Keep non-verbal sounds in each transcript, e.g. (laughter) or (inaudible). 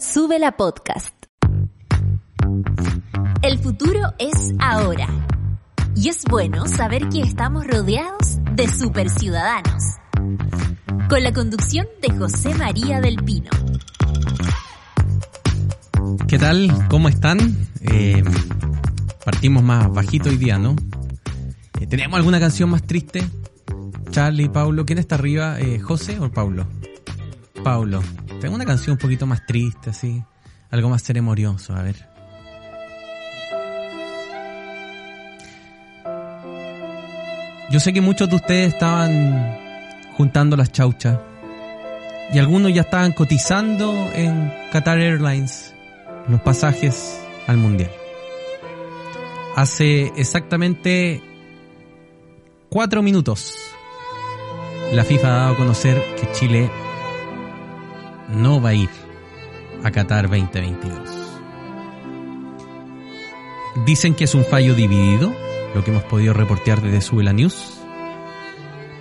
Sube la podcast. El futuro es ahora. Y es bueno saber que estamos rodeados de superciudadanos. Con la conducción de José María del Pino. ¿Qué tal? ¿Cómo están? Eh, partimos más bajito hoy día, ¿no? Eh, ¿Tenemos alguna canción más triste? Charlie, Paulo, ¿quién está arriba? Eh, ¿José o Paulo? Paulo. Tengo una canción un poquito más triste, así. Algo más ceremorioso, a ver. Yo sé que muchos de ustedes estaban juntando las chauchas. Y algunos ya estaban cotizando en Qatar Airlines los pasajes al Mundial. Hace exactamente cuatro minutos la FIFA ha dado a conocer que Chile no va a ir a Qatar 2022. Dicen que es un fallo dividido, lo que hemos podido reportear desde Subela News,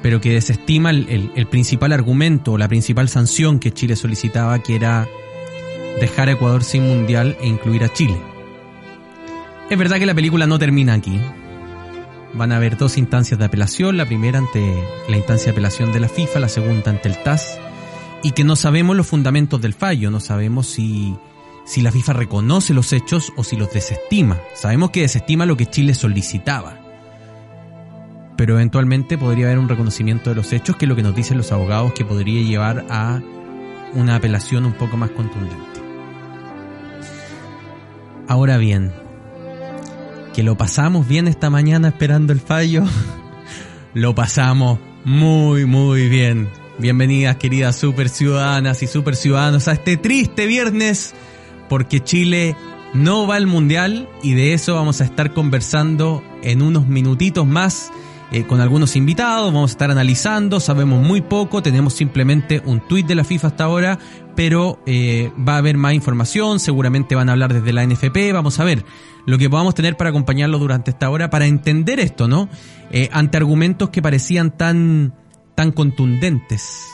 pero que desestima el, el, el principal argumento, la principal sanción que Chile solicitaba, que era dejar a Ecuador sin mundial e incluir a Chile. Es verdad que la película no termina aquí. Van a haber dos instancias de apelación, la primera ante la instancia de apelación de la FIFA, la segunda ante el TAS, y que no sabemos los fundamentos del fallo, no sabemos si, si la FIFA reconoce los hechos o si los desestima. Sabemos que desestima lo que Chile solicitaba. Pero eventualmente podría haber un reconocimiento de los hechos, que es lo que nos dicen los abogados, que podría llevar a una apelación un poco más contundente. Ahora bien, que lo pasamos bien esta mañana esperando el fallo, (laughs) lo pasamos muy, muy bien. Bienvenidas queridas super ciudadanas y super ciudadanos a este triste viernes porque Chile no va al mundial y de eso vamos a estar conversando en unos minutitos más eh, con algunos invitados, vamos a estar analizando, sabemos muy poco, tenemos simplemente un tuit de la FIFA hasta ahora, pero eh, va a haber más información, seguramente van a hablar desde la NFP, vamos a ver lo que podamos tener para acompañarlo durante esta hora para entender esto, ¿no? Eh, ante argumentos que parecían tan, tan contundentes,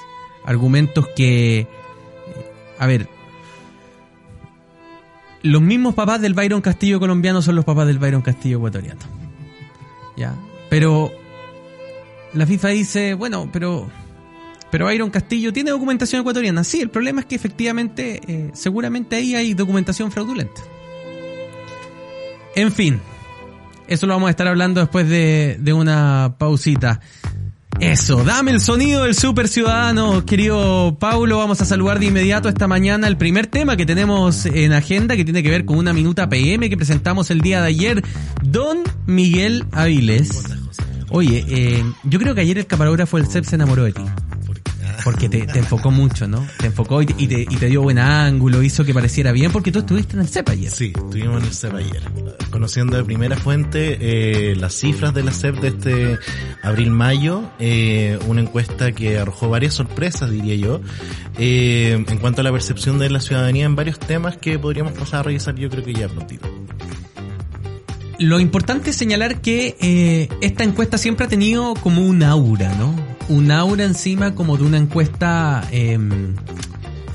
argumentos que, a ver, los mismos papás del Byron Castillo colombiano son los papás del Byron Castillo ecuatoriano. Ya, pero la FIFA dice, bueno, pero pero Byron Castillo tiene documentación ecuatoriana. Sí, el problema es que efectivamente, eh, seguramente ahí hay documentación fraudulenta. En fin, eso lo vamos a estar hablando después de, de una pausita. Eso, dame el sonido del super ciudadano, querido Paulo. Vamos a saludar de inmediato esta mañana el primer tema que tenemos en agenda, que tiene que ver con una minuta PM que presentamos el día de ayer. Don Miguel Aviles. Oye, eh, yo creo que ayer el camarógrafo el CEP se enamoró de ti. Porque te, te, enfocó mucho, ¿no? Te enfocó y te, y, te, y te, dio buen ángulo, hizo que pareciera bien, porque tú estuviste en el CEP ayer. Sí, estuvimos en el CEP ayer. Conociendo de primera fuente eh, las cifras de la CEP de este abril-mayo, eh, una encuesta que arrojó varias sorpresas, diría yo, eh, en cuanto a la percepción de la ciudadanía en varios temas que podríamos pasar a revisar yo creo que ya prontito. Lo importante es señalar que eh, esta encuesta siempre ha tenido como un aura, ¿no? Un aura encima como de una encuesta eh,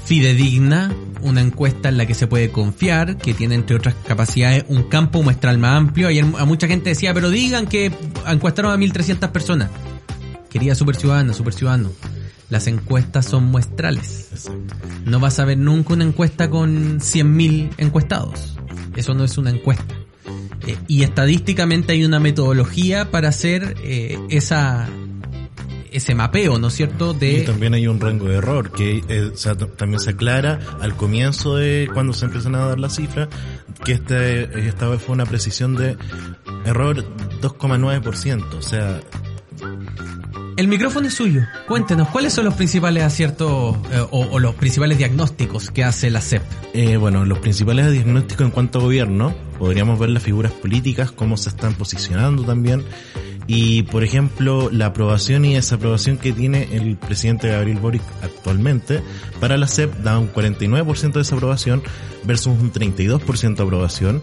fidedigna, una encuesta en la que se puede confiar, que tiene entre otras capacidades un campo muestral más amplio. Ayer a mucha gente decía, pero digan que encuestaron a 1.300 personas. Quería Super Ciudadano, Super Ciudadano. Las encuestas son muestrales. Exacto. No vas a ver nunca una encuesta con 100.000 encuestados. Eso no es una encuesta. Eh, y estadísticamente hay una metodología para hacer eh, esa ese mapeo, ¿no es cierto? De... Y también hay un rango de error que eh, o sea, también se aclara al comienzo de cuando se empiezan a dar las cifras que este, esta vez fue una precisión de error 2,9%, o sea, El micrófono es suyo. Cuéntenos, ¿cuáles son los principales aciertos eh, o, o los principales diagnósticos que hace la CEP? Eh, bueno, los principales diagnósticos en cuanto a gobierno, podríamos ver las figuras políticas, cómo se están posicionando también, y por ejemplo, la aprobación y desaprobación que tiene el presidente Gabriel Boric actualmente, para la CEP da un 49% de desaprobación versus un 32% de aprobación.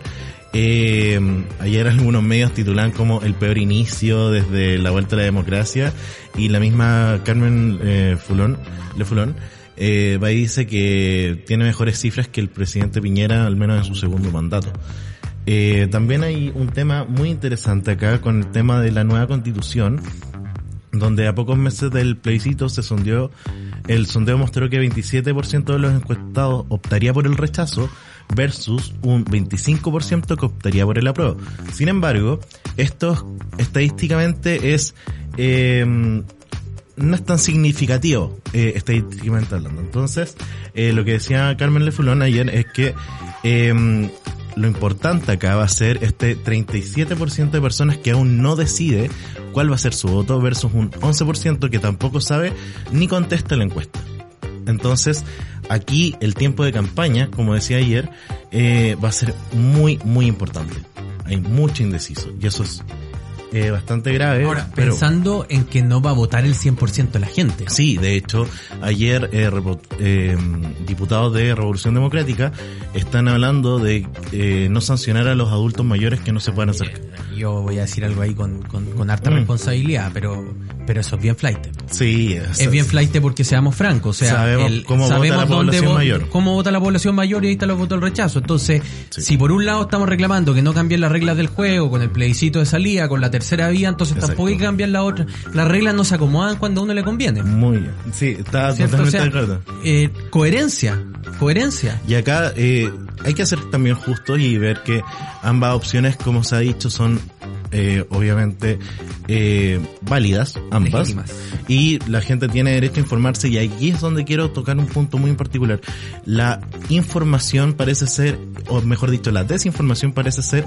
Eh, ayer algunos medios titulan como el peor inicio desde la vuelta a la democracia y la misma Carmen eh, Fulón, Le Fulón eh, va y dice que tiene mejores cifras que el presidente Piñera, al menos en su segundo mandato. Eh, también hay un tema muy interesante acá con el tema de la nueva constitución, donde a pocos meses del plebiscito se sondeó, el sondeo mostró que 27% de los encuestados optaría por el rechazo versus un 25% que optaría por el apruebo. Sin embargo, esto estadísticamente es eh, no es tan significativo eh, estadísticamente hablando. Entonces, eh, lo que decía Carmen Lefulón ayer es que eh, lo importante acá va a ser este 37% de personas que aún no decide cuál va a ser su voto versus un 11% que tampoco sabe ni contesta la encuesta. Entonces, aquí el tiempo de campaña, como decía ayer, eh, va a ser muy, muy importante. Hay mucho indeciso y eso es eh, bastante grave. Ahora, pero- pensando en que no va a votar el 100% de la gente. Sí, de hecho, ayer eh, eh, diputados de Revolución Democrática están hablando de eh, no sancionar a los adultos mayores que no se puedan acercar. Yo voy a decir algo ahí con, con, con harta Mm. responsabilidad, pero, pero eso es bien flight. Sí, Es bien flight porque seamos francos, o sea, Sabemos cómo vota la dónde población vo- mayor. cómo vota la población mayor y ahí está lo votó el rechazo. Entonces, Sí. si por un lado estamos reclamando que no cambien las reglas del juego con el plebiscito de salida, con la tercera vía, entonces Exacto. tampoco hay que cambiar la otra. Las reglas no se acomodan cuando a uno le conviene. Muy bien. Sí, está ¿cierto? O totalmente sea, de acuerdo. eh, coherencia, coherencia. Y acá eh, hay que ser también justos y ver que ambas opciones, como se ha dicho, son eh, obviamente eh, válidas, ambas. Legítimas. Y la gente tiene derecho a informarse y aquí es donde quiero tocar un punto muy en particular. La información parece ser, o mejor dicho, la desinformación parece ser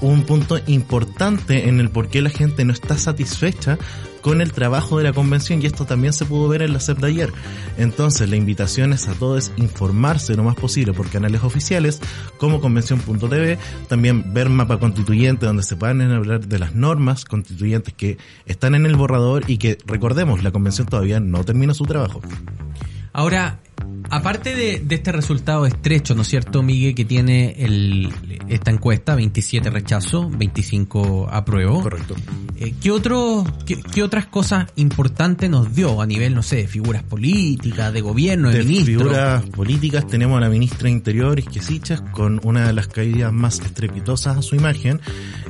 un punto importante en el por qué la gente no está satisfecha con el trabajo de la convención y esto también se pudo ver en la CEP de ayer. Entonces la invitación es a todos informarse lo más posible por canales oficiales como convención.tv, también ver mapa constituyente donde se puedan hablar de las normas constituyentes que están en el borrador y que recordemos la convención todavía no termina su trabajo. Ahora, aparte de, de este resultado estrecho, ¿no es cierto, Miguel, que tiene el, esta encuesta, 27 rechazo, 25 apruebo? Correcto. Eh, ¿qué, otro, qué, qué otras cosas importantes nos dio a nivel, no sé, de figuras políticas, de gobierno, de, de ministros? figuras políticas tenemos a la ministra de Interior, Isquesichas, con una de las caídas más estrepitosas a su imagen.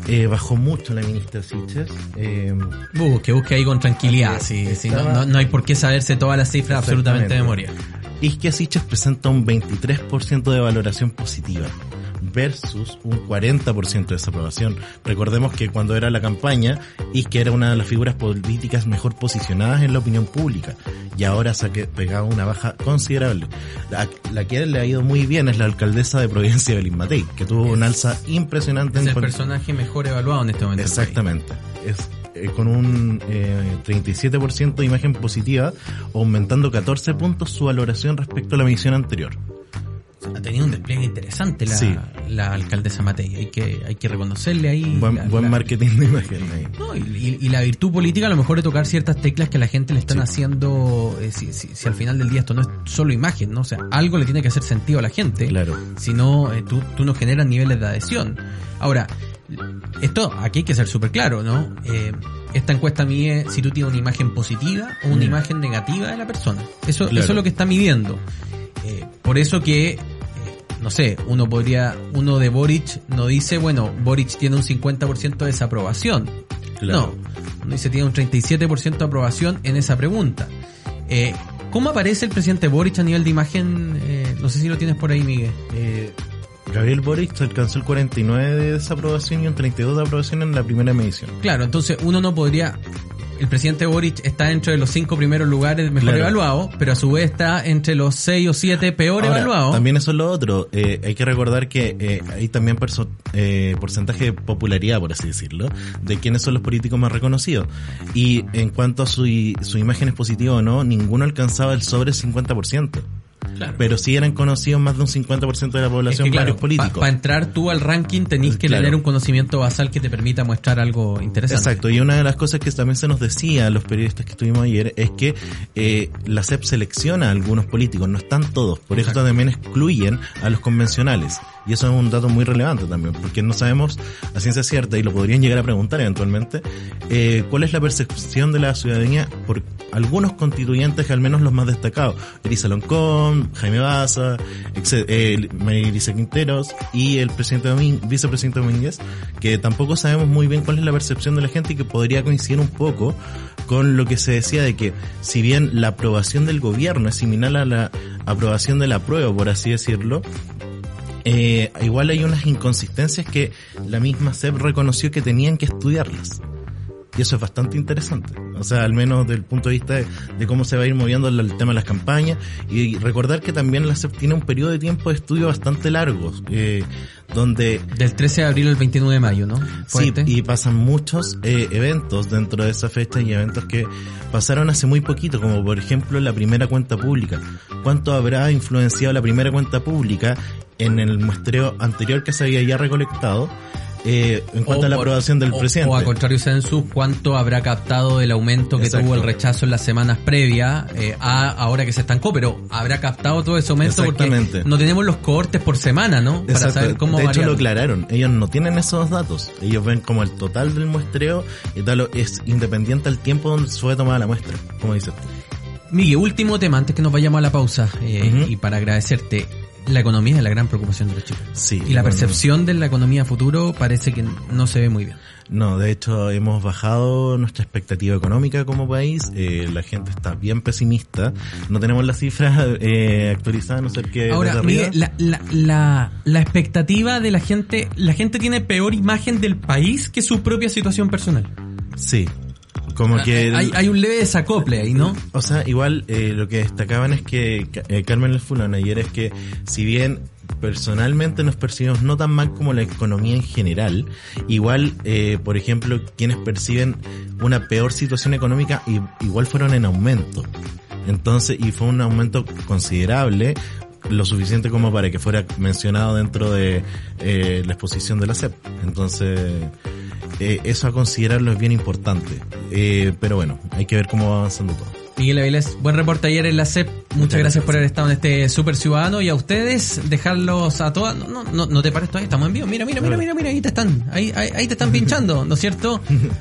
Eh, bajó mucho la ministra Siches. Eh, Busque, busque ahí con tranquilidad, sí, sí, no, no- no hay por qué saberse todas las cifras absolutamente de memoria. Isquesichas presenta un 23% de valoración positiva versus un 40% de desaprobación. Recordemos que cuando era la campaña, Isque era una de las figuras políticas mejor posicionadas en la opinión pública y ahora se ha pegado una baja considerable. La, la que le ha ido muy bien es la alcaldesa de Providencia, Belín Matei, que tuvo un alza impresionante Es en el personaje mejor evaluado en este momento. Exactamente. Es eh, con un eh, 37% de imagen positiva, aumentando 14 puntos su valoración respecto a la medición anterior. Ha tenido un despliegue interesante la, Sí. la alcaldesa Matei. Hay que, hay que reconocerle ahí. Buen, la- buen la- marketing de imagen ahí. No, y, y- y la virtud política a lo mejor es tocar ciertas teclas que a la gente le están Sí. haciendo, eh, si, si- si al final del día esto no es solo imagen, ¿no? O sea, algo le tiene que hacer sentido a la gente. Claro. Si no, eh, tú, tú no generas niveles de adhesión. Ahora, esto aquí hay que ser súper claro, ¿no? Eh, esta encuesta mide si tú tienes una imagen positiva o una Mm. imagen negativa de la persona. Eso, Claro. eso es lo que está midiendo. Eh, por eso que, no sé, uno podría, uno de Boric no dice, bueno, Boric tiene un 50% de desaprobación. Claro. No, uno dice tiene un 37% de aprobación en esa pregunta. Eh, ¿Cómo aparece el presidente Boric a nivel de imagen? Eh, no sé si lo tienes por ahí, Miguel. Eh, Gabriel Boric alcanzó el 49 de desaprobación y un 32 de aprobación en la primera medición. Claro, entonces uno no podría el presidente Boric está entre los cinco primeros lugares mejor Claro. evaluados, pero a su vez está entre los seis o siete peor Ahora, evaluados. También eso es lo otro. Eh, hay que recordar que eh, hay también eh, porcentaje de popularidad, por así decirlo, de quiénes son los políticos más reconocidos. Y en cuanto a su, su imagen es positiva o no, ninguno alcanzaba el sobre 50%. Claro. Pero sí eran conocidos más de un 50% de la Es población que, claro, varios políticos. Para entrar tú al ranking tenés que Claro. tener un conocimiento basal que te permita mostrar algo interesante. Exacto, y una de las cosas que también se nos decía a los periodistas que estuvimos ayer es que eh, la CEP selecciona a algunos políticos, no están todos, por eso Exacto. también excluyen a los convencionales. Y eso es un dato muy relevante también, porque no sabemos a ciencia cierta, y lo podrían llegar a preguntar eventualmente, eh, cuál es la percepción de la ciudadanía por algunos constituyentes, al menos los más destacados. Elisa Loncón, Jaime Baza, eh, María Elisa Quinteros y el presidente Domín- vicepresidente Domínguez, que tampoco sabemos muy bien cuál es la percepción de la gente y que podría coincidir un poco con lo que se decía de que si bien la aprobación del gobierno es similar a la aprobación de la prueba, por así decirlo, eh, igual hay unas inconsistencias que la misma SEP reconoció que tenían que estudiarlas. Y eso es bastante interesante. O sea, al menos desde el punto de vista de, de cómo se va a ir moviendo el, tema de las campañas. Y recordar que también la SEP tiene un periodo de tiempo de estudio bastante largo, eh, donde Del 13 de abril al 29 de mayo, ¿no? Sí, y pasan muchos eh, eventos dentro de esa fecha y eventos que pasaron hace muy poquito, como por ejemplo la primera cuenta pública. ¿Cuánto habrá influenciado la primera cuenta pública en el muestreo anterior que se había ya recolectado eh, en cuanto O a la por- aprobación del o- presidente? O a contrario census, ¿cuánto habrá captado del aumento que Exacto. tuvo el rechazo en las semanas previas eh, a ahora que se estancó? Pero habrá captado todo ese aumento porque no tenemos los cohortes por semana, ¿no? Para Exacto. saber cómo de hecho lo aclararon, ellos no tienen esos datos, ellos ven como el total del muestreo y tal es independiente al tiempo donde fue tomada la muestra, como dices tú. Miguel, último tema antes que nos vayamos a la pausa eh, y para agradecerte. La economía es la gran preocupación de los chicos. Sí, Y la bueno. percepción de la economía futuro parece que no se ve muy bien. No, de hecho hemos bajado nuestra expectativa económica como país. eh, la gente está bien pesimista. No tenemos las cifras eh, actualizadas, no ser que Ahora. Miguel, la, la, la, la expectativa de la gente, la gente tiene peor imagen del país que su propia situación personal. Sí, como que el- Ah, hay, hay un leve desacople ahí, ¿no? O sea, igual eh, lo que destacaban es que eh, Carmen El Fulano ayer es que si bien personalmente nos percibimos no tan mal como la economía en general, igual, eh, por ejemplo, quienes perciben una peor situación económica igual fueron en aumento. Entonces, y fue un aumento considerable, lo suficiente como para que fuera mencionado dentro de eh, la exposición de la CEP. Entonces, eh, eso a considerarlo es bien importante. Eh, pero bueno, hay que ver cómo va avanzando todo. Miguel Avilés, buen reporte ayer en la CEP. Muchas, Muchas gracias, gracias. por haber estado en este Super Ciudadano y a ustedes dejarlos a todas. No, no, no te pares todavía, estamos en vivo. Mira, mira, mira, mira, mira, ahí te están, ahí, ahí, ahí te están pinchando, ¿no es cierto?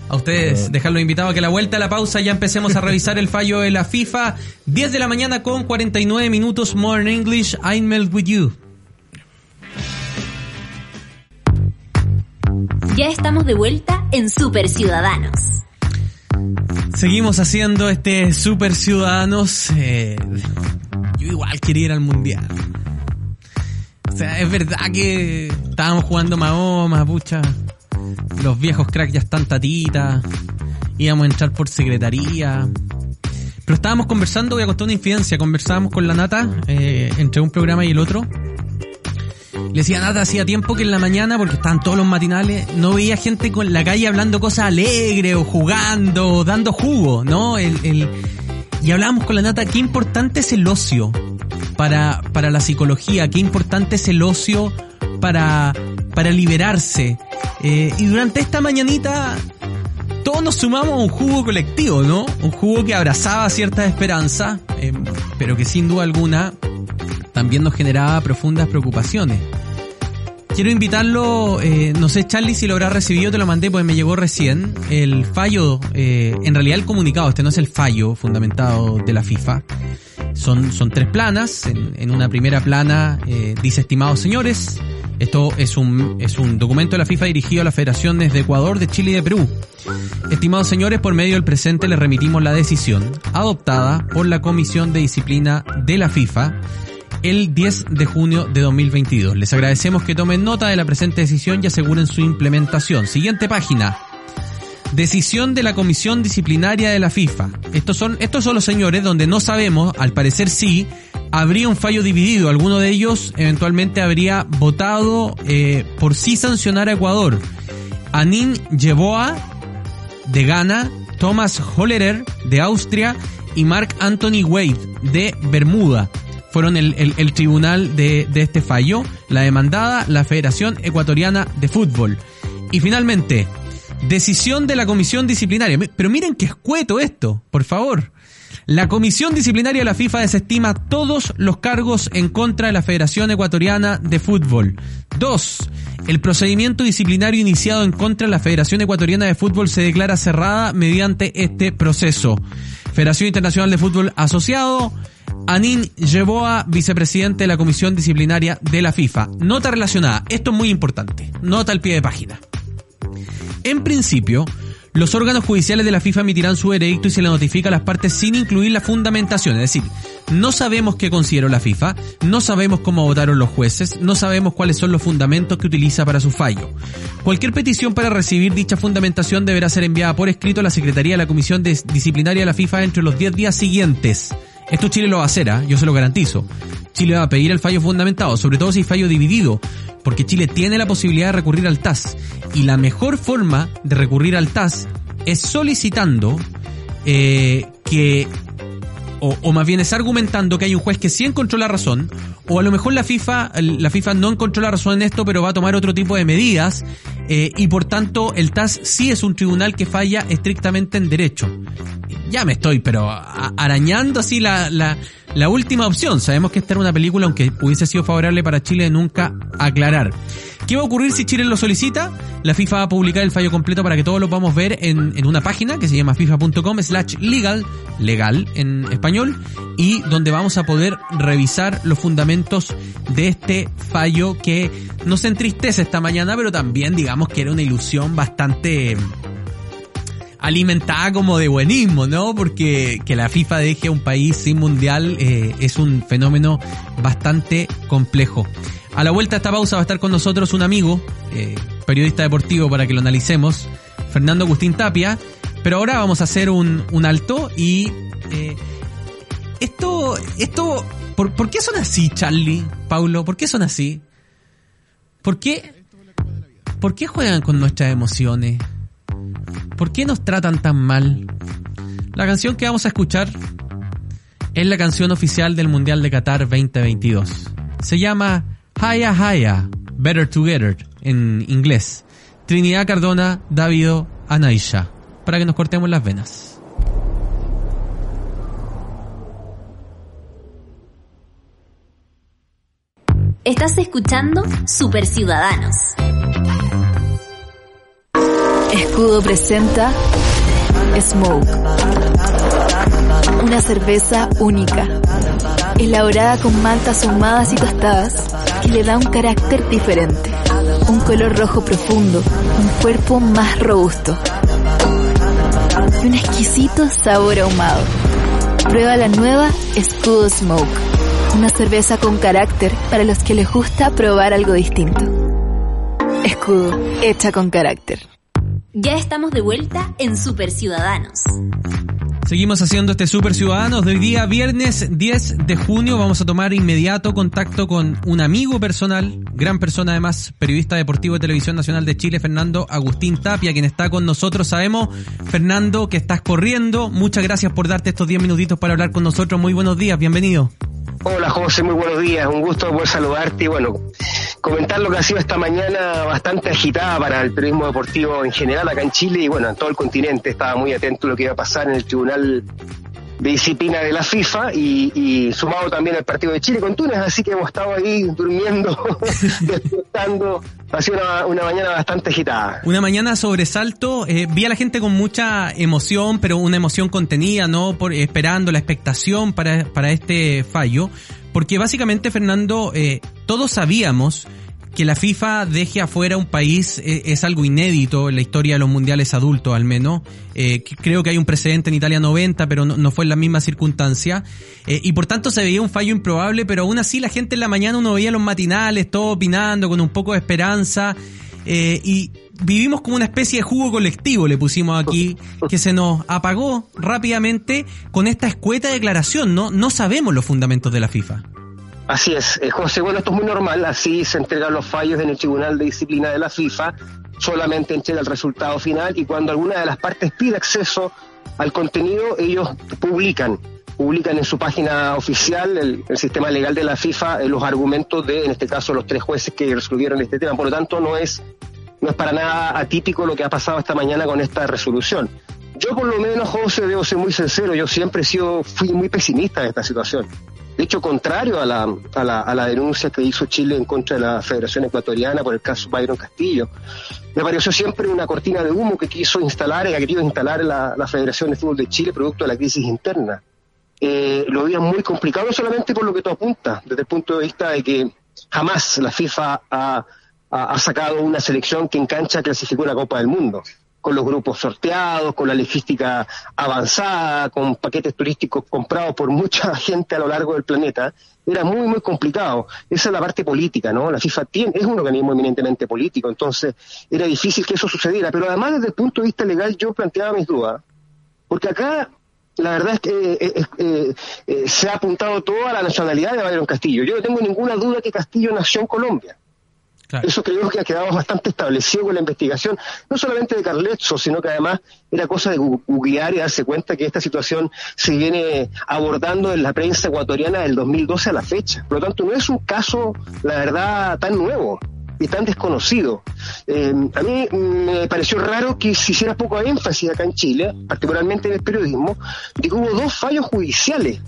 A ustedes dejarlos invitados a que a la vuelta a la pausa ya empecemos a revisar el fallo de la FIFA. 10 de la mañana con 49 minutos more in English. I melt with you. Ya estamos de vuelta en Super Ciudadanos. Seguimos haciendo este Super Ciudadanos. eh, yo igual quería ir al mundial. O sea, es verdad que estábamos jugando Mahoma, pucha. Los viejos cracks ya están tatitas. Íbamos a entrar por secretaría. Pero estábamos conversando, voy a contar una infidencia. Conversábamos con la Nata eh, entre un programa y el otro. Le decía Nata, hacía tiempo que en la mañana, porque estaban todos los matinales, no veía gente con la calle hablando cosas alegres o jugando, o dando jugo, ¿no? El, el- Y hablábamos con la Nata, qué importante es el ocio para, para la psicología, qué importante es el ocio para, para liberarse. Eh, y durante esta mañanita todos nos sumamos a un jugo colectivo, ¿no? Un jugo que abrazaba cierta esperanza, eh, pero que sin duda alguna también nos generaba profundas preocupaciones. Quiero invitarlo, eh, no sé Charlie si lo habrá recibido, te lo mandé porque me llegó recién, el fallo, eh, en realidad el comunicado, este no es el fallo fundamentado de la FIFA. Son, son tres planas, en, en una primera plana eh, dice estimados señores, esto es un, es un documento de la FIFA dirigido a las federaciones de Ecuador, de Chile y de Perú. Estimados señores, por medio del presente les remitimos la decisión adoptada por la Comisión de Disciplina de la FIFA el 10 de junio de 2022. Les agradecemos que tomen nota de la presente decisión y aseguren su implementación. Siguiente página. Decisión de la Comisión Disciplinaria de la FIFA. Estos son, estos son los señores donde no sabemos, al parecer sí, habría un fallo dividido. Alguno de ellos eventualmente habría votado eh, por sí sancionar a Ecuador. Anin Yeboah de Ghana, Thomas Hollerer de Austria y Mark Anthony Wade de Bermuda fueron el, el, tribunal de, de, este fallo, la demandada, la Federación Ecuatoriana de Fútbol. Y finalmente, decisión de la Comisión Disciplinaria. Pero miren qué escueto esto, por favor. La Comisión Disciplinaria de la FIFA desestima todos los cargos en contra de la Federación Ecuatoriana de Fútbol. 2. El procedimiento disciplinario iniciado en contra de la Federación Ecuatoriana de Fútbol se declara cerrada mediante este proceso. Federación Internacional de Fútbol Asociado, Anin Yeboa, vicepresidente de la Comisión Disciplinaria de la FIFA. Nota relacionada, esto es muy importante. Nota al pie de página. En principio, los órganos judiciales de la FIFA emitirán su veredicto y se le notifica a las partes sin incluir la fundamentación. Es decir, no sabemos qué consideró la FIFA, no sabemos cómo votaron los jueces, no sabemos cuáles son los fundamentos que utiliza para su fallo. Cualquier petición para recibir dicha fundamentación deberá ser enviada por escrito a la Secretaría de la Comisión Disciplinaria de la FIFA entre los 10 días siguientes. Esto Chile lo va a hacer, ¿ah? yo se lo garantizo. Chile va a pedir el fallo fundamentado, sobre todo si hay fallo dividido, porque Chile tiene la posibilidad de recurrir al TAS. Y la mejor forma de recurrir al TAS es solicitando eh, que o, o, más bien es argumentando que hay un juez que sí encontró la razón, o a lo mejor la FIFA, la FIFA no encontró la razón en esto, pero va a tomar otro tipo de medidas, eh, y por tanto el TAS sí es un tribunal que falla estrictamente en derecho. Ya me estoy, pero arañando así la, la, la última opción. Sabemos que esta era una película, aunque hubiese sido favorable para Chile, nunca aclarar. ¿Qué va a ocurrir si Chile lo solicita? La FIFA va a publicar el fallo completo para que todos lo podamos ver en, en una página que se llama fifa.com slash legal, legal en español, y donde vamos a poder revisar los fundamentos de este fallo que nos entristece esta mañana, pero también digamos que era una ilusión bastante alimentada como de buenismo, ¿no? Porque que la FIFA deje a un país sin mundial eh, es un fenómeno bastante complejo. A la vuelta de esta pausa va a estar con nosotros un amigo, eh, periodista deportivo, para que lo analicemos, Fernando Agustín Tapia. Pero ahora vamos a hacer un, un alto y... Eh, esto, esto, ¿por, ¿por qué son así, Charlie, Paulo? ¿Por qué son así? ¿Por qué, ¿Por qué juegan con nuestras emociones? ¿Por qué nos tratan tan mal? La canción que vamos a escuchar es la canción oficial del Mundial de Qatar 2022. Se llama Haya Haya, Better Together en inglés. Trinidad Cardona, Davido, Anaisha. Para que nos cortemos las venas. Estás escuchando Super Ciudadanos. Escudo presenta Smoke. Una cerveza única, elaborada con maltas ahumadas y tostadas, que le da un carácter diferente. Un color rojo profundo, un cuerpo más robusto. Y un exquisito sabor ahumado. Prueba la nueva Escudo Smoke. Una cerveza con carácter para los que les gusta probar algo distinto. Escudo, hecha con carácter. Ya estamos de vuelta en Super Ciudadanos. Seguimos haciendo este Super Ciudadanos de hoy día, viernes 10 de junio. Vamos a tomar inmediato contacto con un amigo personal, gran persona además, periodista deportivo de Televisión Nacional de Chile, Fernando Agustín Tapia, quien está con nosotros. Sabemos, Fernando, que estás corriendo. Muchas gracias por darte estos 10 minutitos para hablar con nosotros. Muy buenos días, bienvenido. Hola José, muy buenos días, un gusto poder saludarte y bueno, comentar lo que ha sido esta mañana bastante agitada para el periodismo deportivo en general acá en Chile y bueno, en todo el continente. Estaba muy atento a lo que iba a pasar en el Tribunal Disciplina de la FIFA y, y sumado también al partido de Chile con Túnez, así que hemos estado ahí durmiendo, (laughs) despertando, ha sido una, una, mañana bastante agitada. Una mañana sobresalto, eh, vi a la gente con mucha emoción, pero una emoción contenida, ¿no? Por, esperando la expectación para, para este fallo, porque básicamente, Fernando, eh, todos sabíamos que la FIFA deje afuera un país eh, es algo inédito en la historia de los mundiales adultos, al menos. Eh, creo que hay un precedente en Italia 90, pero no, fue en la misma circunstancia. Eh, y por tanto se veía un fallo improbable, pero aún así la gente en la mañana uno veía los matinales, todo opinando, con un poco de esperanza. Y vivimos como una especie de jugo colectivo, le pusimos aquí, que se nos apagó rápidamente con esta escueta declaración, ¿no? No sabemos los fundamentos de la FIFA. Así es, José, bueno, esto es muy normal, así se entregan los fallos en el Tribunal de Disciplina de la FIFA, solamente entrega el resultado final y cuando alguna de las partes pide acceso al contenido, ellos publican publican en su página oficial, el, sistema legal de la FIFA, eh, los argumentos de, en este caso, los tres jueces que resolvieron este tema. Por lo tanto, no es, no es para nada atípico lo que ha pasado esta mañana con esta resolución. Yo por lo menos, José, debo ser muy sincero, yo siempre he sido, fui muy pesimista en esta situación. De hecho, contrario a la, a la, a la denuncia que hizo Chile en contra de la Federación Ecuatoriana por el caso Byron Castillo, me pareció siempre una cortina de humo que quiso instalar y ha querido instalar la, la Federación de Fútbol de Chile producto de la crisis interna. Eh, lo veía muy complicado, solamente por lo que tú apuntas, desde el punto de vista de que jamás la FIFA ha, ha, sacado una selección que en cancha clasificó una Copa del Mundo con los grupos sorteados, con la logística avanzada, con paquetes turísticos comprados por mucha (laughs) gente a lo largo del planeta, era muy, muy complicado. Esa es la parte política, ¿no? La FIFA tiene, es un organismo eminentemente político, entonces era difícil que eso sucediera, pero además desde el punto de vista legal yo planteaba mis dudas, porque acá la verdad es que eh, eh, eh, se ha apuntado todo a la nacionalidad de Byron Castillo. Yo no tengo ninguna duda que Castillo nació en Colombia. Eso creo que ha quedado bastante establecido con la investigación, no solamente de Carletzo, sino que además era cosa de googlear y darse cuenta que esta situación se viene abordando en la prensa ecuatoriana del 2012 a la fecha. Por lo tanto, no es un caso, la verdad, tan nuevo y tan desconocido. Eh, a mí me pareció raro que se hiciera poco énfasis acá en Chile, particularmente en el periodismo, de que hubo dos fallos judiciales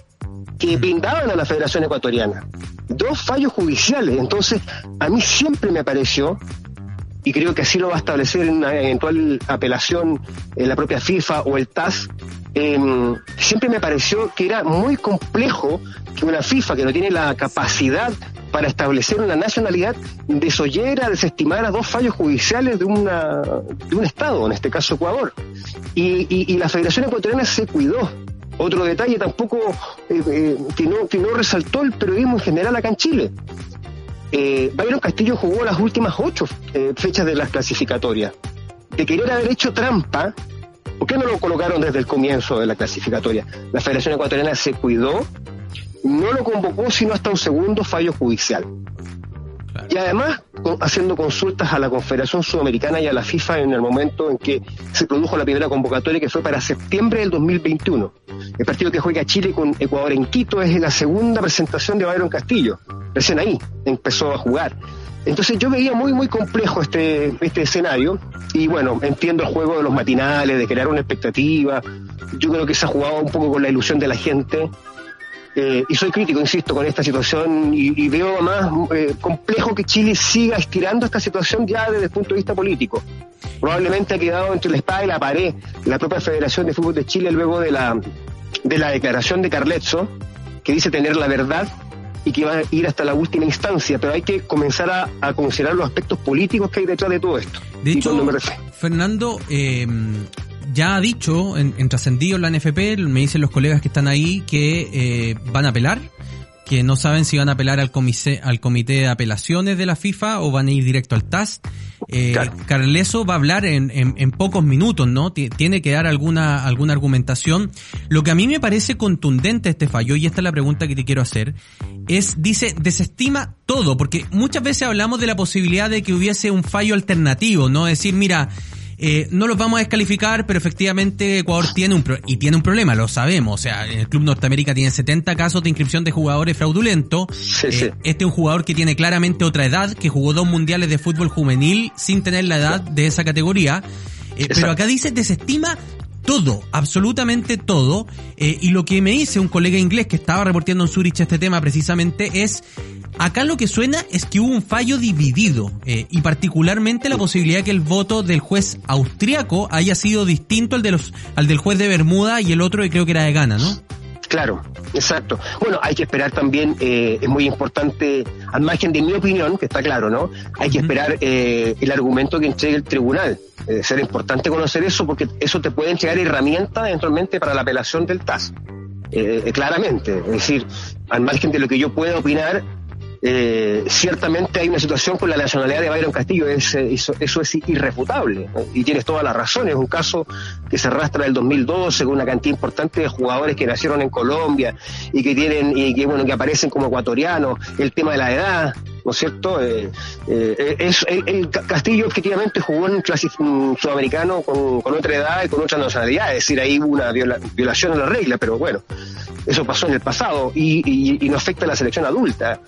que brindaban a la Federación Ecuatoriana. Dos fallos judiciales. Entonces, a mí siempre me pareció, y creo que así lo va a establecer en una eventual apelación en la propia FIFA o el TAS, em, siempre me pareció que era muy complejo que una FIFA que no tiene la capacidad para establecer una nacionalidad desoyera, desestimara dos fallos judiciales de, una, de un Estado, en este caso Ecuador. Y, la Federación Ecuatoriana se cuidó otro detalle tampoco eh, eh, que, no, resaltó el periodismo en general acá en Chile. Eh, Castillo jugó las últimas ocho eh, fechas de las clasificatorias. De querer haber hecho trampa, ¿por qué no lo colocaron desde el comienzo de la clasificatoria? La Federación Ecuatoriana se cuidó, no lo convocó sino hasta un segundo fallo judicial. Y además haciendo consultas a la Confederación Sudamericana y a la FIFA en el momento en que se produjo la primera convocatoria que fue para septiembre del 2021. El partido que juega Chile con Ecuador en Quito es la segunda presentación de Byron Castillo. Recién ahí empezó a jugar. Entonces yo veía muy, muy complejo este, este escenario y bueno, entiendo el juego de los matinales, de crear una expectativa. Yo creo que se ha jugado un poco con la ilusión de la gente eh, y soy crítico, insisto, con esta situación y, veo más eh, complejo que Chile siga estirando esta situación ya desde el punto de vista político. Probablemente ha quedado entre la espada y la pared la propia Federación de Fútbol de Chile luego de la, de la declaración de Carletzo, que dice tener la verdad y que va a ir hasta la última instancia, pero hay que comenzar a, considerar los aspectos políticos que hay detrás de todo esto. De hecho, Fernando, eh, ya ha dicho en, trascendido en la NFP, me dicen los colegas que están ahí, que eh, van a apelar, que no saben si van a apelar al comité, al comité de apelaciones de la FIFA o van a ir directo al TAS. Eh, Carleso va a hablar en, en, pocos minutos, ¿no? Tiene que dar alguna, alguna argumentación. Lo que a mí me parece contundente este fallo, y esta es la pregunta que te quiero hacer, es, dice, desestima todo, porque muchas veces hablamos de la posibilidad de que hubiese un fallo alternativo, ¿no? decir, mira, eh, no los vamos a descalificar, pero efectivamente Ecuador tiene un y tiene un problema, lo sabemos. O sea, el Club Norteamérica tiene 70 casos de inscripción de jugadores fraudulentos. Eh, este es un jugador que tiene claramente otra edad, que jugó dos mundiales de fútbol juvenil sin tener la edad de esa categoría. Eh, pero acá dice desestima todo, absolutamente todo. y lo que me dice un colega inglés que estaba reportando en Zurich este tema precisamente es Acá lo que suena es que hubo un fallo dividido eh, y particularmente la posibilidad que el voto del juez austriaco haya sido distinto al de los al del juez de Bermuda y el otro que creo que era de Ghana, ¿no? Claro, exacto. Bueno, hay que esperar también, eh, es muy importante, al margen de mi opinión, que está claro, ¿no? Hay que esperar eh, el argumento que entregue el tribunal. Eh, será importante conocer eso porque eso te puede entregar herramientas eventualmente para la apelación del TAS. claramente, es decir, al margen de lo que yo pueda opinar, eh, ciertamente hay una situación con la nacionalidad de Byron Castillo, es, eh, eso, eso, es irrefutable. Y tienes toda la razón, es un caso que se arrastra del 2012 con una cantidad importante de jugadores que nacieron en Colombia y que tienen, y que bueno, que aparecen como ecuatorianos, el tema de la edad, ¿no es cierto? Eh, eh, es, el, Castillo efectivamente jugó en un sudamericano con, con, otra edad y con otra nacionalidad, es decir, ahí hubo una violación a la regla, pero bueno, eso pasó en el pasado y, y, y no afecta a la selección adulta.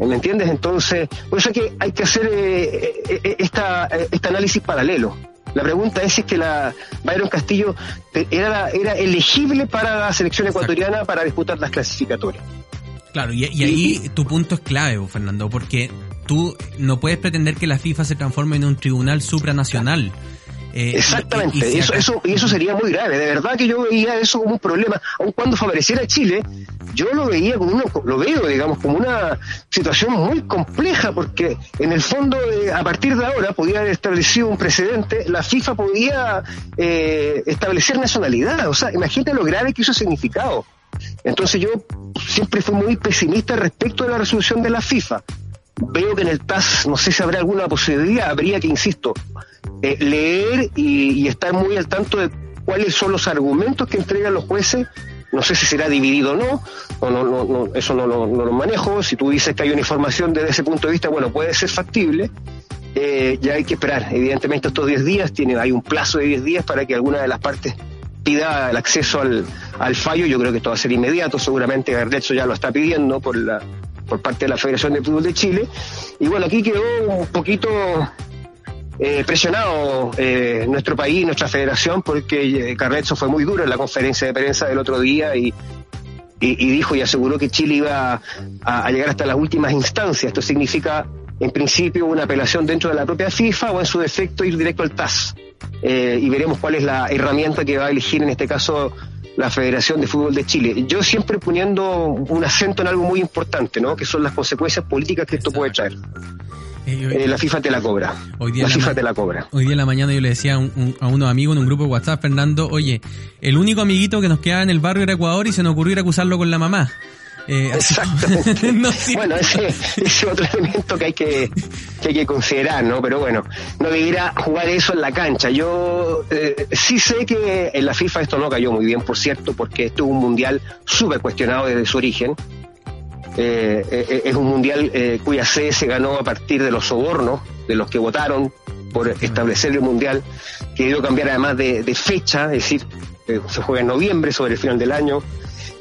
¿Me entiendes? Entonces, por eso hay que, hay que hacer eh, eh, eh, esta, este análisis paralelo. La pregunta es si es que la Byron Castillo era, era elegible para la selección ecuatoriana para disputar las clasificatorias. Claro, y, ahí tu punto es clave, Fernando, porque tú no puedes pretender que la FIFA se transforme en un tribunal supranacional. Eh, Exactamente, y, eso, eso, y eso sería muy grave. De verdad que yo veía eso como un problema, aun cuando favoreciera a Chile, yo lo veía como uno, lo veo, digamos, como una situación muy compleja, porque en el fondo, eh, a partir de ahora, podía haber establecido un precedente, la FIFA podía eh, establecer nacionalidad. O sea, imagínate lo grave que eso ha significado. Entonces yo siempre fui muy pesimista respecto de la resolución de la FIFA. Veo que en el TAS, no sé si habrá alguna posibilidad, habría que, insisto, eh, leer y, estar muy al tanto de cuáles son los argumentos que entregan los jueces. No sé si será dividido o no, o no, no, eso no, lo manejo. Si tú dices que hay una información desde ese punto de vista, bueno, puede ser factible. Eh, ya hay que esperar. Evidentemente estos 10 días, tiene, hay un plazo de 10 días para que alguna de las partes pida el acceso al, al fallo. Yo creo que esto va a ser inmediato. Seguramente Gardecho ya lo está pidiendo por la por parte de la Federación de Fútbol de Chile. Y bueno, aquí quedó un poquito eh, presionado eh, nuestro país, nuestra federación, porque eh, Carretzo fue muy duro en la conferencia de prensa del otro día y, y, dijo y aseguró que Chile iba a, llegar hasta las últimas instancias. Esto significa, en principio, una apelación dentro de la propia FIFA o en su defecto ir directo al TAS. Eh, y veremos cuál es la herramienta que va a elegir en este caso la Federación de Fútbol de Chile. Yo siempre poniendo un acento en algo muy importante, ¿no? Que son las consecuencias políticas que esto puede traer. Eh, la FIFA te la cobra. Hoy día la, FIFA te la cobra. Hoy día en la mañana yo le decía a, unos amigos en un grupo de WhatsApp, Fernando, oye, el único amiguito que nos quedaba en el barrio era Ecuador y se nos ocurrió ir a acusarlo con la mamá. Eh, Exactamente. (laughs) Bueno, ese es otro elemento que hay que, que hay que considerar, ¿no? Pero bueno, no debiera jugar eso en la cancha. Yo eh, sí sé que en la FIFA esto no cayó muy bien, por cierto, porque esto es un mundial súper cuestionado desde su origen. Eh, eh, es un mundial eh, cuya sede se ganó a partir de los sobornos de los que votaron por establecer el mundial, que debió cambiar además de, fecha, es decir, se juega en noviembre sobre el final del año.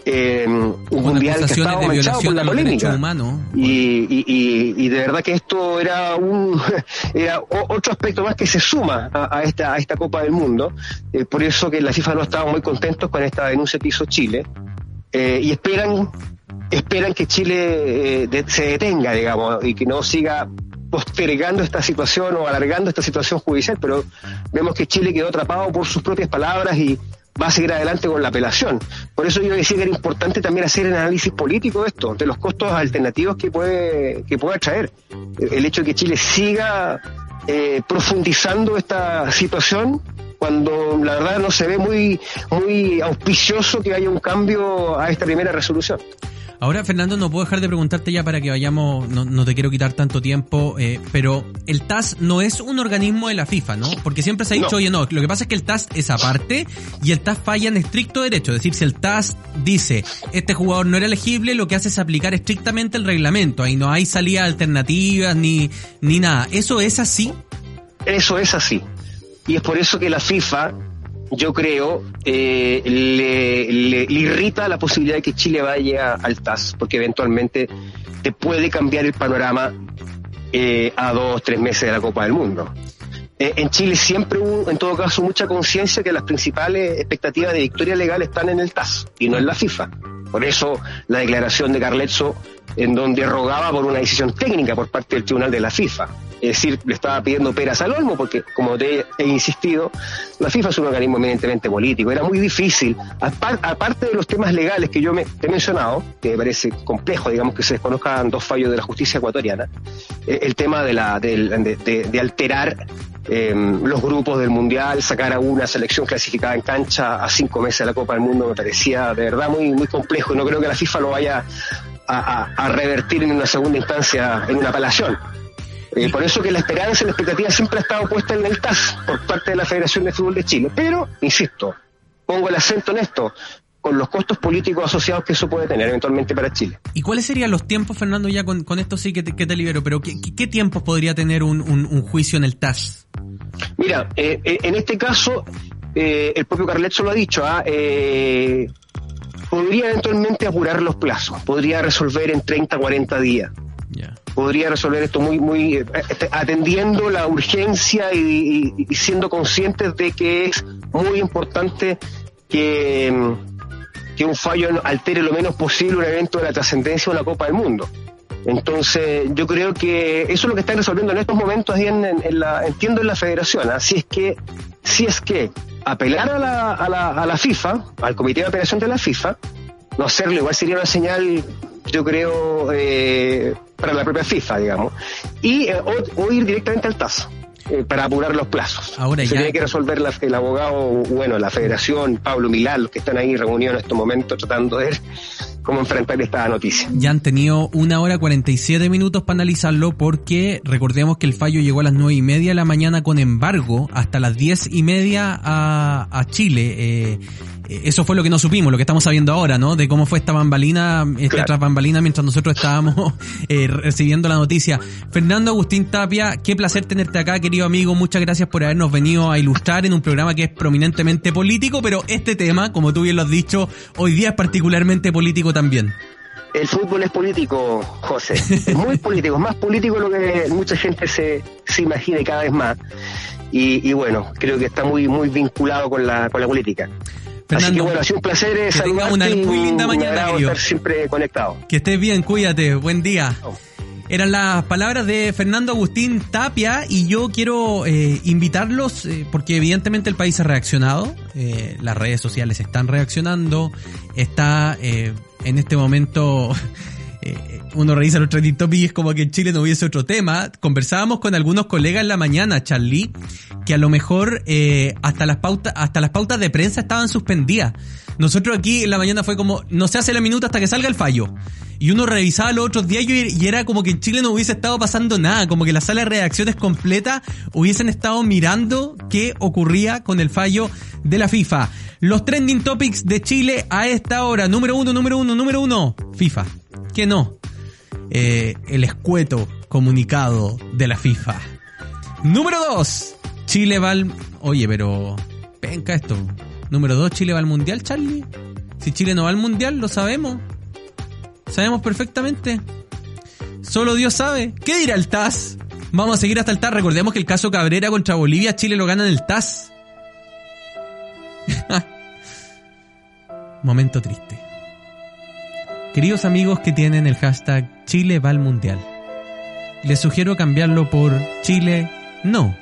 un mundial que estaba manchado por la polémica. y, de verdad que esto era un (laughs) era otro aspecto más que se suma a, esta a esta Copa del Mundo. Por eso que la FIFA no estaba muy contentos con esta denuncia que hizo Chile. Y esperan esperan que Chile eh, se detenga, digamos, y que no siga postergando esta situación o alargando esta situación judicial, pero vemos que Chile quedó atrapado por sus propias palabras y va a seguir adelante con la apelación. Por eso yo decía que era importante también hacer el análisis político de esto, de los costos alternativos que puede, que pueda traer. El hecho de que Chile siga eh, profundizando esta situación cuando la verdad no se ve muy, muy auspicioso que haya un cambio a esta primera resolución. Ahora, Fernando, no puedo dejar de preguntarte ya para que vayamos, no, no te quiero quitar tanto tiempo, eh, pero el TAS no es un organismo de la FIFA, ¿no? Porque siempre se ha dicho, oye, no, lo que pasa es que el TAS es aparte y el TAS falla en estricto derecho. Es decir, si el TAS dice, este jugador no era elegible, lo que hace es aplicar estrictamente el reglamento. Ahí no hay salidas alternativas ni, ni nada. ¿Eso es así? Eso es así. Y es por eso que la FIFA yo creo, eh, le, irrita la posibilidad de que Chile vaya al TAS, porque eventualmente te puede cambiar el panorama eh, a dos, tres meses de la Copa del Mundo. Eh, en Chile siempre hubo, en todo caso, mucha conciencia que las principales expectativas de victoria legal están en el TAS y no en la FIFA. Por eso la declaración de Carletzo, en donde rogaba por una decisión técnica por parte del Tribunal de la FIFA. Es decir, le estaba pidiendo peras al olmo porque, como te he insistido, la FIFA es un organismo eminentemente político. Era muy difícil, aparte de los temas legales que yo me, he mencionado, que me parece complejo, digamos, que se desconozcan dos fallos de la justicia ecuatoriana, eh, el tema de, la, de, alterar em, los grupos del Mundial, sacar a una selección clasificada en cancha a cinco meses de la Copa del Mundo me parecía de verdad muy, muy complejo y no creo que la FIFA lo vaya a, revertir en una segunda instancia en una apelación. Eh, por eso que la esperanza y la expectativa siempre ha estado puesta en el TAS por parte de la Federación de Fútbol de Chile. Pero, insisto, pongo el acento en esto, con los costos políticos asociados que eso puede tener eventualmente para Chile. ¿Y cuáles serían los tiempos, Fernando? Ya con, esto sí que te, libero, pero ¿qué, tiempos podría tener un, juicio en el TAS? Mira, eh, eh, en este caso, el propio Carletzo lo ha dicho, ¿ah? podría eventualmente apurar los plazos, podría resolver en 30, 40 días. Podría resolver esto muy, muy, eh, este, atendiendo la urgencia y, siendo conscientes de que es muy importante que, que un fallo altere lo menos posible un evento de la trascendencia de la Copa del Mundo. Entonces, yo creo que eso es lo que están resolviendo en estos momentos ahí en, la, entiendo en la federación. Así ¿ah? es que, si es que apelar a la, a la, a la FIFA, al Comité de Apelación de la FIFA, no hacerlo igual sería una señal, yo creo, eh, para la propia FIFA, digamos, y eh, o, ir directamente al TAS. Eh, para apurar los plazos. Ahora Se ya... tiene que resolver el abogado, bueno, la federación, Pablo Milán, los que están ahí reunidos en estos momentos tratando de ver cómo enfrentar esta noticia. Ya han tenido una hora 47 minutos para analizarlo porque recordemos que el fallo llegó a las nueve y media de la mañana con embargo hasta las diez y media a, a Chile. Eh, eso fue lo que no supimos, lo que estamos sabiendo ahora, ¿no? De cómo fue esta bambalina, esta claro. bambalina mientras nosotros estábamos (laughs) eh, recibiendo la noticia. Fernando Agustín Tapia, qué placer tenerte acá, querido amigo. Muchas gracias por habernos venido a ilustrar en un programa que es prominentemente político, pero este tema, como tú bien lo has dicho, hoy día es particularmente político también. El fútbol es político, José. Es muy (laughs) político, es más político de lo que mucha gente se, se imagina cada vez más. Y, y, bueno, creo que está muy, muy vinculado con la, con la política. Así que bueno, ha sido un placer eh, saludarte una muy linda mañana, estar siempre conectado. Que estés bien, cuídate, buen día. Eran las palabras de Fernando Agustín Tapia y yo quiero eh, invitarlos eh, porque evidentemente el país ha reaccionado, las redes sociales están reaccionando, está en este momento uno revisa los trending topics y es como que en Chile no hubiese otro tema. Conversábamos con algunos colegas en la mañana, Charlie, que a lo mejor eh, hasta las pautas, hasta las pautas de prensa estaban suspendidas. Nosotros aquí en la mañana fue como, no se hace la minuta hasta que salga el fallo. Y uno revisaba los otros días y era como que en Chile no hubiese estado pasando nada, como que la sala de redacciones completa hubiesen estado mirando qué ocurría con el fallo de la FIFA. Los trending topics de Chile a esta hora, número uno, número uno, número uno, FIFA. Que no, eh, el escueto comunicado de la FIFA. Número 2. Chile va al... Oye, pero... Penca esto. Número 2. Chile va al Mundial, Charlie. Si Chile no va al Mundial, lo sabemos. Sabemos perfectamente. Solo Dios sabe. ¿Qué dirá el TAS? Vamos a seguir hasta el TAS. Recordemos que el caso Cabrera contra Bolivia, Chile lo gana en el TAS. Momento triste. Queridos amigos que tienen el hashtag Chile va al Mundial, les sugiero cambiarlo por Chile no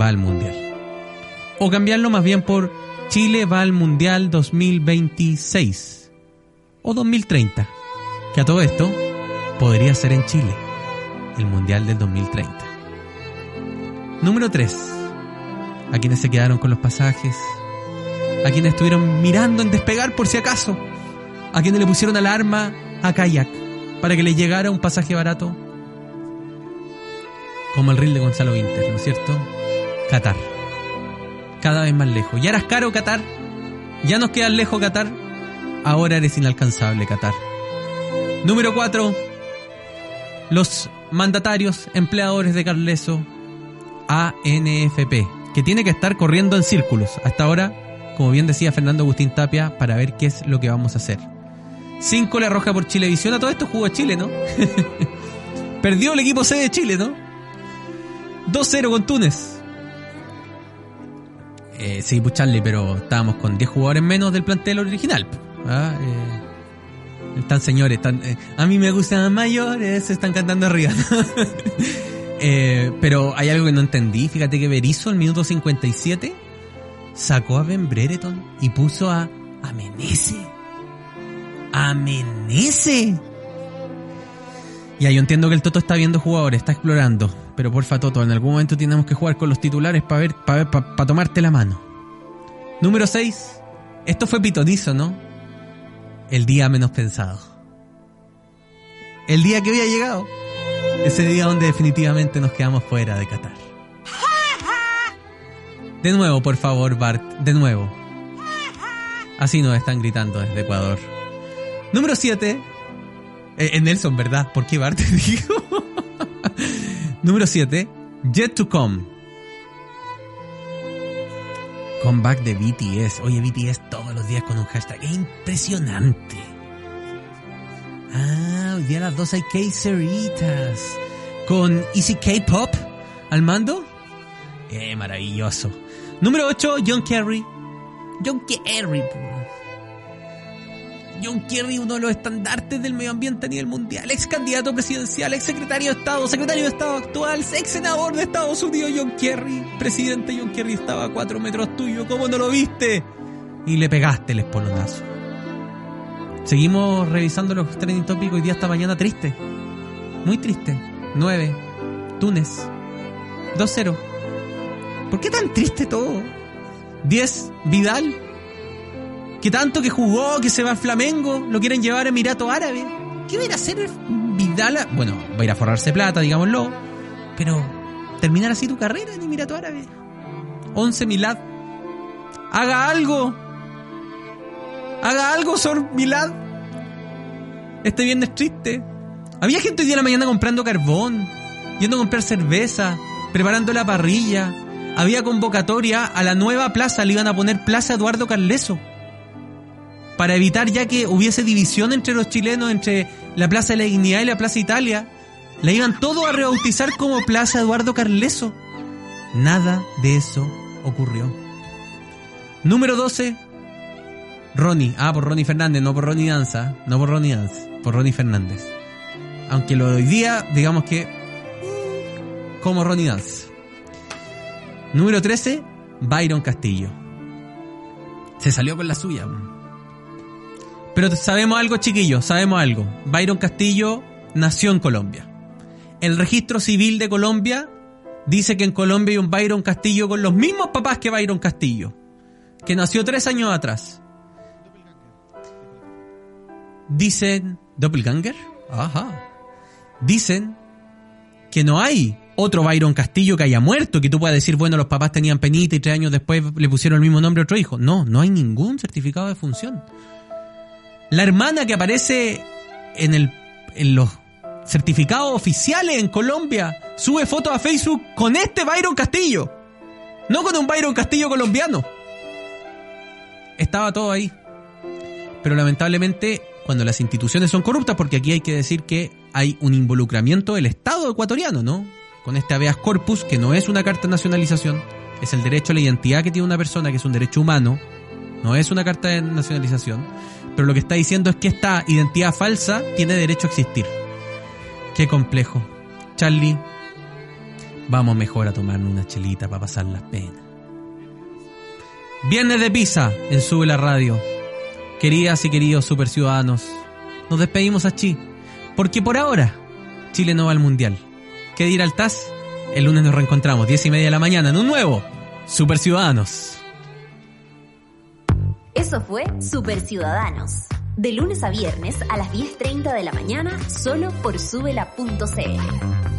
va al Mundial. O cambiarlo más bien por Chile va al Mundial 2026 o 2030, que a todo esto podría ser en Chile, el Mundial del 2030. Número 3. A quienes se quedaron con los pasajes, a quienes estuvieron mirando en despegar por si acaso a quienes le pusieron alarma a Kayak para que le llegara un pasaje barato. Como el reel de Gonzalo Winter, ¿no es cierto? Qatar. Cada vez más lejos. Ya eras caro Qatar. Ya nos quedas lejos Qatar. Ahora eres inalcanzable Qatar. Número 4. Los mandatarios, empleadores de Carleso, ANFP, que tiene que estar corriendo en círculos. Hasta ahora, como bien decía Fernando Agustín Tapia, para ver qué es lo que vamos a hacer. 5 le arroja por Chilevisión. A todo esto jugó Chile, ¿no? (laughs) Perdió el equipo C de Chile, ¿no? 2-0 con Túnez. Eh, sí, pues Charlie, pero estábamos con 10 jugadores menos del plantel original. ¿ah? Eh, están señores, están, eh, a mí me gustan mayores, están cantando arriba. (laughs) pero hay algo que no entendí. Fíjate que Berizzo, el minuto 57, sacó a Ben Brereton y puso a, a amenece. Ya, yo entiendo que el Toto está viendo jugadores, está explorando. Pero porfa, Toto, en algún momento tenemos que jugar con los titulares para ver, para ver, para tomarte la mano. Número 6. Esto fue pitonizo, ¿no? El día menos pensado. el día que había llegado. Ese día donde definitivamente nos quedamos fuera de Qatar. De nuevo, por favor, Bart, de nuevo. Así nos están gritando desde Ecuador. Número 7. Eh, Nelson, ¿verdad? ¿Por qué Bart (laughs) dijo? Número 7. Yet to Come. Comeback de BTS. Oye, BTS todos los días con un hashtag. Es impresionante. Ah, hoy a las 2 hay K-Ceritas. Con Easy K-Pop al mando. Eh, maravilloso. Número 8, John Kerry. John Kerry. John Kerry, uno de los estandartes del medio ambiente a nivel mundial, ex candidato presidencial, ex secretario de Estado, secretario de Estado actual, ex senador de Estados Unidos, John Kerry. Presidente John Kerry estaba a cuatro metros tuyo, ¿cómo no lo viste? Y le pegaste el espolonazo. Seguimos revisando los trending tópicos hoy día esta mañana triste. Muy triste. 9. Túnez. 2-0. ¿Por qué tan triste todo? 10. Vidal. Que tanto que jugó, que se va al Flamengo, lo quieren llevar a Emirato Árabe. ¿Qué va a ir a hacer Vidal? Bueno, va a ir a forrarse plata, digámoslo. Pero terminar así tu carrera en Emirato Árabe. 11 Milad. Haga algo. Haga algo, Sor Milad. Este viernes triste. Había gente hoy día en la mañana comprando carbón, yendo a comprar cerveza, preparando la parrilla. Había convocatoria a la nueva plaza, le iban a poner Plaza Eduardo Carleso. Para evitar ya que hubiese división entre los chilenos, entre la Plaza de la Dignidad y la Plaza Italia, la iban todo a rebautizar como Plaza Eduardo Carleso. Nada de eso ocurrió. Número 12. Ronnie. Ah, por Ronnie Fernández, no por Ronnie Danza. No por Ronnie Danza, por Ronnie Fernández. Aunque lo de hoy día, digamos que. Como Ronnie Dance. Número 13, Byron Castillo. Se salió con la suya. Pero sabemos algo, chiquillos, sabemos algo. Byron Castillo nació en Colombia. El registro civil de Colombia dice que en Colombia hay un Byron Castillo con los mismos papás que Byron Castillo, que nació tres años atrás. Dicen, ¿Doppelganger? Ajá. Dicen que no hay otro Byron Castillo que haya muerto, que tú puedas decir, bueno, los papás tenían penita y tres años después le pusieron el mismo nombre a otro hijo. No, no hay ningún certificado de función. La hermana que aparece en, el, en los certificados oficiales en Colombia sube fotos a Facebook con este Byron Castillo. No con un Byron Castillo colombiano. Estaba todo ahí. Pero lamentablemente, cuando las instituciones son corruptas, porque aquí hay que decir que hay un involucramiento del Estado ecuatoriano, ¿no? Con este habeas corpus, que no es una carta de nacionalización, es el derecho a la identidad que tiene una persona, que es un derecho humano, no es una carta de nacionalización, pero lo que está diciendo es que esta identidad falsa tiene derecho a existir. Qué complejo. Charlie, vamos mejor a tomarnos una chelita para pasar las penas. Viernes de pizza en Sube la Radio. Queridas y queridos super ciudadanos, nos despedimos aquí, porque por ahora Chile no va al Mundial. ¿Qué dirá el TAS? El lunes nos reencontramos, 10 y media de la mañana, en un nuevo Super Ciudadanos. Eso fue Super Ciudadanos. De lunes a viernes a las 10.30 de la mañana, solo por subela.cl.